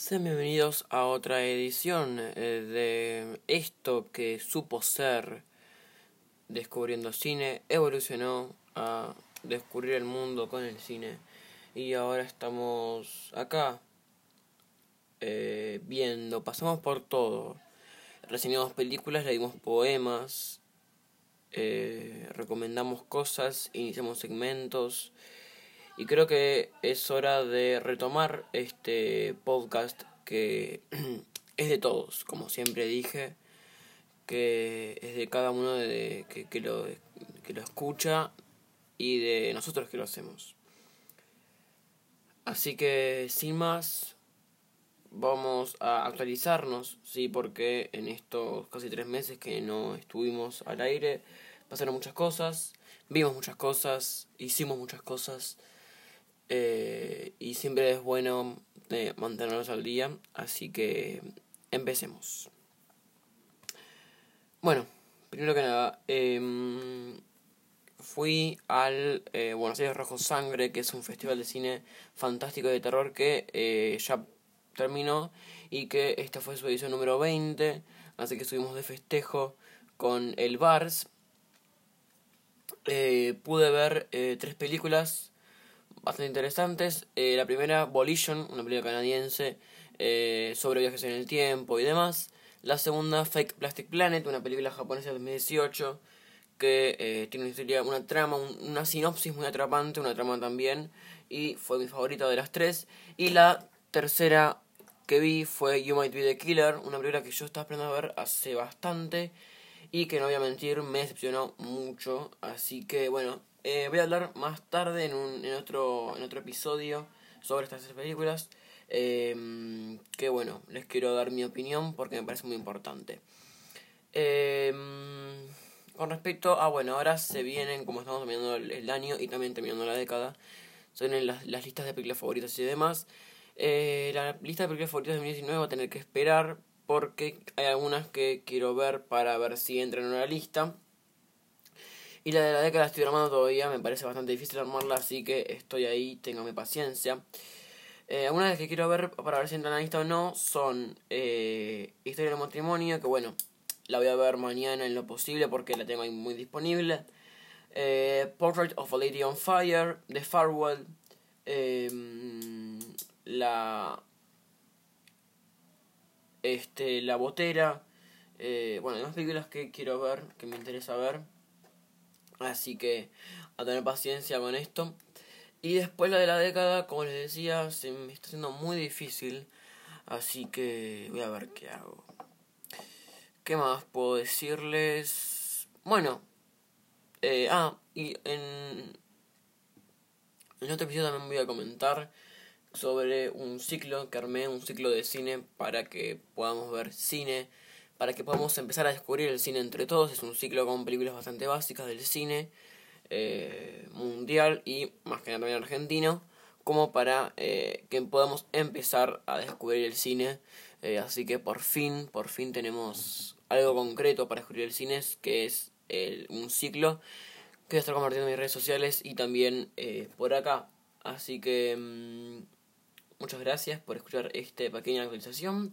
Sean bienvenidos a otra edición eh, de esto que supo ser Descubriendo Cine, evolucionó a descubrir el mundo con el cine. Y ahora estamos acá eh, viendo, pasamos por todo, reseñamos películas, leímos poemas, eh, recomendamos cosas, iniciamos segmentos y creo que es hora de retomar este podcast que es de todos, como siempre dije, que es de cada uno de, que, que, lo, que lo escucha y de nosotros que lo hacemos. Así que sin más, vamos a actualizarnos, sí, porque en estos casi tres meses que no estuvimos al aire, pasaron muchas cosas, vimos muchas cosas, hicimos muchas cosas. Eh, y siempre es bueno eh, mantenernos al día, así que empecemos. Bueno, primero que nada, eh, fui al eh, Buenos Aires Rojo Sangre, que es un festival de cine fantástico de terror que eh, ya terminó y que esta fue su edición número 20, así que estuvimos de festejo con el Bars. Pude ver tres películas bastante interesantes. Eh, la primera, Volition, una película canadiense eh, sobre viajes en el tiempo y demás. La segunda, Fake Plastic Planet, una película japonesa de 2018 que eh, tiene una historia, una trama, una sinopsis muy atrapante, una trama también, y fue mi favorita de las tres. Y la tercera que vi fue You Might Be the Killer, una película que yo estaba esperando a ver hace bastante y que no voy a mentir, me decepcionó mucho. Así que bueno, eh, voy a hablar más tarde en, un, en, otro, en otro episodio sobre estas tres películas. Eh, que bueno, les quiero dar mi opinión porque me parece muy importante. Eh, con respecto a, bueno, ahora se vienen, como estamos terminando el, el año y también terminando la década, se vienen las, las listas de películas favoritas y demás. Eh, la lista de películas favoritas de 2019 va a tener que esperar porque hay algunas que quiero ver para ver si entran en una lista. Y la de la década estoy armando todavía, me parece bastante difícil armarla, así que estoy ahí, téngame paciencia. Eh, algunas de las que quiero ver para ver si entran en la lista o no son eh, Historia del matrimonio, que bueno, la voy a ver mañana en lo posible porque la tengo ahí muy disponible. Eh, Portrait of a Lady on Fire, The Farewell, eh, la este la botera eh, bueno hay más películas que quiero ver que me interesa ver así que a tener paciencia con esto. Y después la de la década como les decía se me está haciendo muy difícil. Así que voy a ver qué hago. Qué más puedo decirles bueno eh, ah y en en otro episodio también voy a comentar sobre un ciclo que armé, un ciclo de cine para que podamos ver cine, para que podamos empezar a descubrir el cine entre todos. Es un ciclo con películas bastante básicas del cine eh, mundial y más que nada también argentino, como para eh, que podamos empezar a descubrir el cine. Eh, así que por fin, por fin tenemos algo concreto para descubrir el cine, que es un ciclo que voy a estar compartiendo en mis redes sociales y también eh, por acá. Así que mmm, muchas gracias por escuchar esta pequeña actualización.